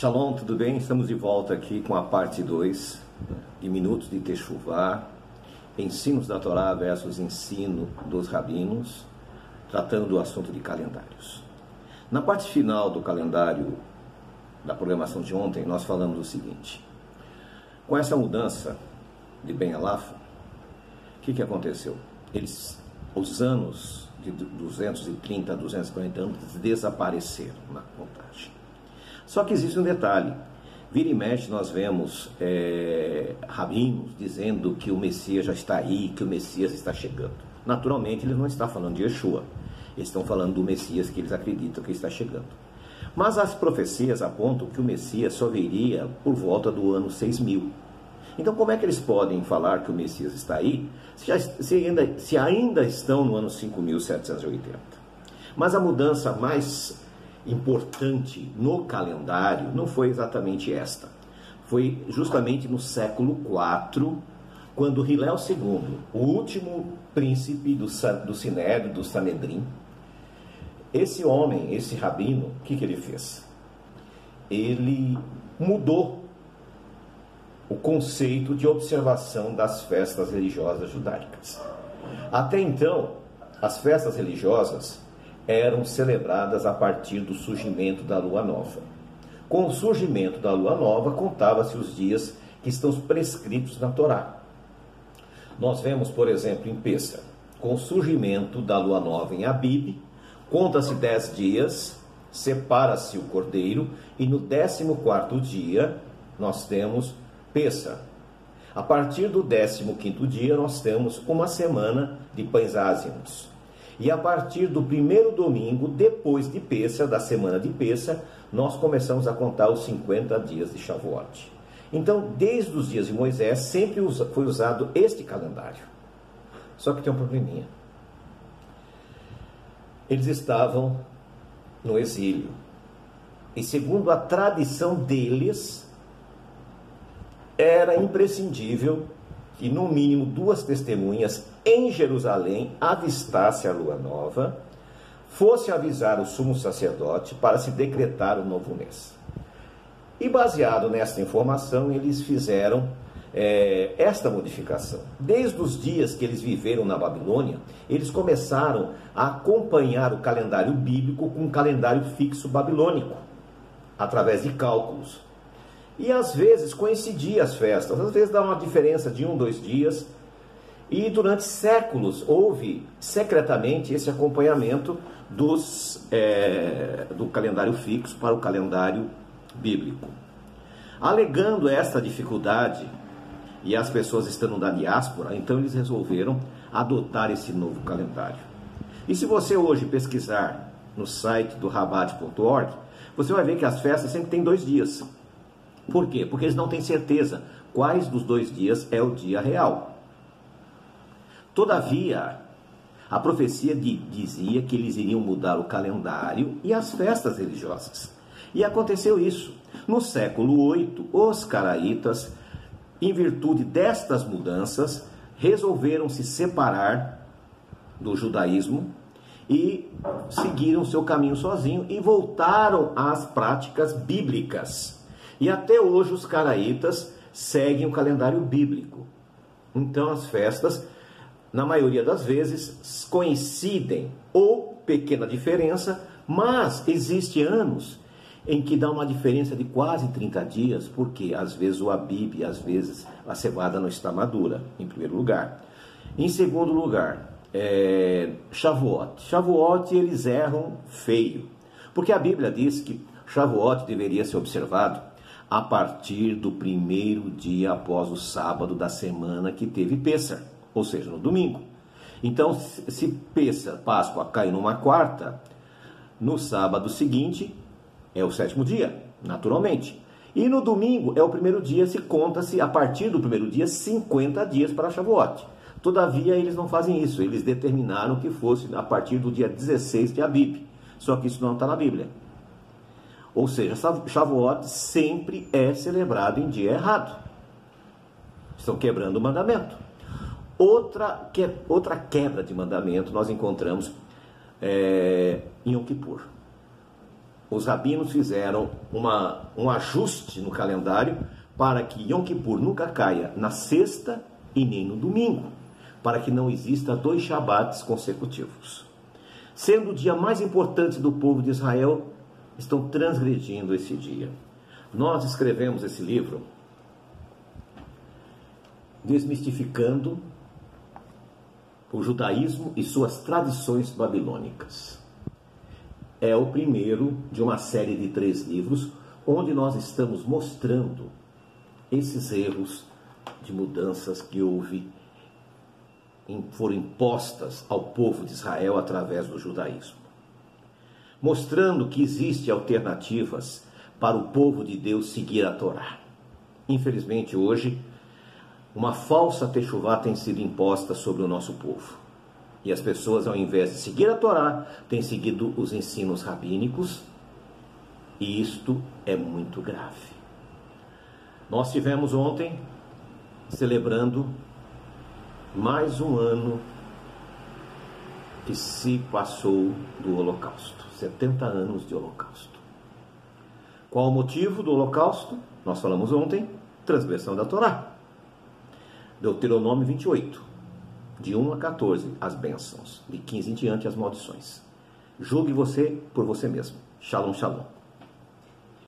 Shalom, tudo bem? Estamos de volta aqui com a parte 2 de Minutos de Techuvá, Ensinos da Torá versus Ensino dos Rabinos, tratando do assunto de calendários. Na parte final do calendário da programação de ontem, nós falamos o seguinte: com essa mudança de Ben Alafa, o que, que aconteceu? Eles, os anos de 230 a 240 anos desapareceram na contagem. Só que existe um detalhe. Vira e mexe, nós vemos é, rabinos dizendo que o Messias já está aí, que o Messias está chegando. Naturalmente, ele não está falando de Yeshua. Eles estão falando do Messias que eles acreditam que está chegando. Mas as profecias apontam que o Messias só viria por volta do ano 6000. Então, como é que eles podem falar que o Messias está aí se, já, se, ainda, se ainda estão no ano 5780? Mas a mudança mais importante no calendário não foi exatamente esta. Foi justamente no século IV, quando Hilel II, o último príncipe do, do Sinédrio, do Sanedrim, esse homem, esse rabino, o que, que ele fez? Ele mudou o conceito de observação das festas religiosas judaicas. Até então, as festas religiosas eram celebradas a partir do surgimento da lua nova. Com o surgimento da lua nova, contava-se os dias que estão prescritos na Torá. Nós vemos, por exemplo, em Pêssar, com o surgimento da lua nova em Abib, conta-se dez dias, separa-se o cordeiro, e no décimo quarto dia nós temos Pêssar. A partir do décimo quinto dia nós temos uma semana de pães ázimos. E a partir do primeiro domingo, depois de Pêssar, da semana de Pêssar, nós começamos a contar os 50 dias de Shavuot. Então, desde os dias de Moisés, sempre foi usado este calendário. Só que tem um probleminha. Eles estavam no exílio. E segundo a tradição deles, era imprescindível que no mínimo duas testemunhas em Jerusalém avistasse a lua nova, fosse avisar o sumo sacerdote para se decretar o novo mês. E baseado nesta informação, eles fizeram é, esta modificação. Desde os dias que eles viveram na Babilônia, eles começaram a acompanhar o calendário bíblico com um calendário fixo babilônico, através de cálculos. E às vezes coincidia as festas, às vezes dá uma diferença de um, dois dias. E durante séculos houve secretamente esse acompanhamento dos, é, do calendário fixo para o calendário bíblico. Alegando esta dificuldade, e as pessoas estando na diáspora, então eles resolveram adotar esse novo calendário. E se você hoje pesquisar no site do rabat.org, você vai ver que as festas sempre têm dois dias. Por quê? Porque eles não têm certeza quais dos dois dias é o dia real. Todavia, a profecia de, dizia que eles iriam mudar o calendário e as festas religiosas. E aconteceu isso. No século VIII, os caraítas, em virtude destas mudanças, resolveram se separar do judaísmo e seguiram seu caminho sozinho e voltaram às práticas bíblicas. E até hoje os caraítas seguem o calendário bíblico. Então as festas, na maioria das vezes, coincidem ou pequena diferença, mas existe anos em que dá uma diferença de quase 30 dias, porque às vezes o abib, às vezes a cevada não está madura, em primeiro lugar. Em segundo lugar, é, Shavuot. Shavuot eles erram feio, porque a Bíblia diz que Shavuot deveria ser observado a partir do primeiro dia após o sábado da semana que teve Pêssar, ou seja, no domingo. Então, se Pêssar, Páscoa, cai numa quarta, no sábado seguinte é o sétimo dia, naturalmente. E no domingo é o primeiro dia, se conta-se a partir do primeiro dia 50 dias para Shavuot. Todavia, eles não fazem isso, eles determinaram que fosse a partir do dia 16 de Abib. Só que isso não está na Bíblia. Ou seja, Shavuot sempre é celebrado em dia errado. Estão quebrando o mandamento. Outra, que, outra quebra de mandamento nós encontramos é, em Yom Kippur. os rabinos fizeram uma, um ajuste no calendário para que Yom Kippur nunca caia na sexta e nem no domingo, para que não exista dois Shabbats consecutivos. Sendo o dia mais importante do povo de Israel, estão transgredindo esse dia. Nós escrevemos esse livro desmistificando o judaísmo e suas tradições babilônicas. É o primeiro de uma série de três livros onde nós estamos mostrando esses erros de mudanças que houve foram impostas ao povo de Israel através do judaísmo, mostrando que existem alternativas para o povo de Deus seguir a Torá. Infelizmente, hoje, uma falsa techuvá tem sido imposta sobre o nosso povo. E as pessoas, ao invés de seguir a Torá, têm seguido os ensinos rabínicos, e isto é muito grave. Nós tivemos ontem celebrando mais um ano que se passou do Holocausto 70 anos de Holocausto. Qual o motivo do Holocausto? Nós falamos ontem, transgressão da Torá. Deuteronômio 28, de 1 a 14, as bênçãos, de 15 em diante, as maldições. Julgue você por você mesmo. Shalom, shalom.